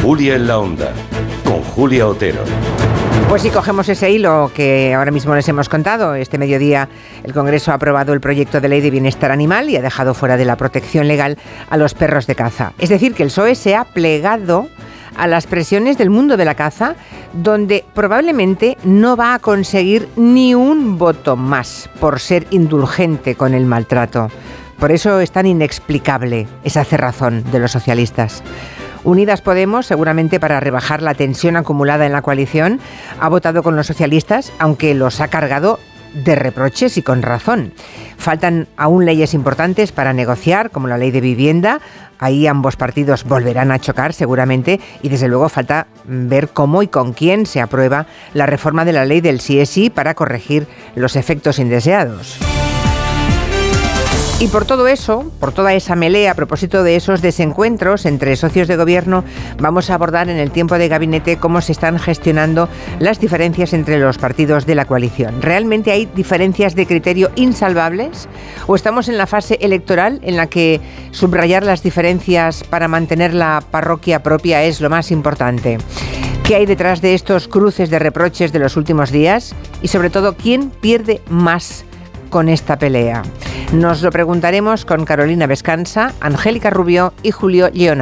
Julia en la Onda, con Julia Otero. Pues si cogemos ese hilo que ahora mismo les hemos contado. Este mediodía el Congreso ha aprobado el proyecto de ley de bienestar animal y ha dejado fuera de la protección legal a los perros de caza. Es decir, que el PSOE se ha plegado a las presiones del mundo de la caza, donde probablemente no va a conseguir ni un voto más por ser indulgente con el maltrato. Por eso es tan inexplicable esa cerrazón de los socialistas. Unidas Podemos, seguramente para rebajar la tensión acumulada en la coalición, ha votado con los socialistas, aunque los ha cargado de reproches y con razón. Faltan aún leyes importantes para negociar, como la ley de vivienda. Ahí ambos partidos volverán a chocar seguramente y desde luego falta ver cómo y con quién se aprueba la reforma de la ley del CSI para corregir los efectos indeseados. Y por todo eso, por toda esa melea a propósito de esos desencuentros entre socios de gobierno, vamos a abordar en el tiempo de gabinete cómo se están gestionando las diferencias entre los partidos de la coalición. ¿Realmente hay diferencias de criterio insalvables? ¿O estamos en la fase electoral en la que subrayar las diferencias para mantener la parroquia propia es lo más importante? ¿Qué hay detrás de estos cruces de reproches de los últimos días? Y sobre todo, ¿quién pierde más con esta pelea? Nos lo preguntaremos con Carolina Vescanza, Angélica Rubio y Julio Leonard.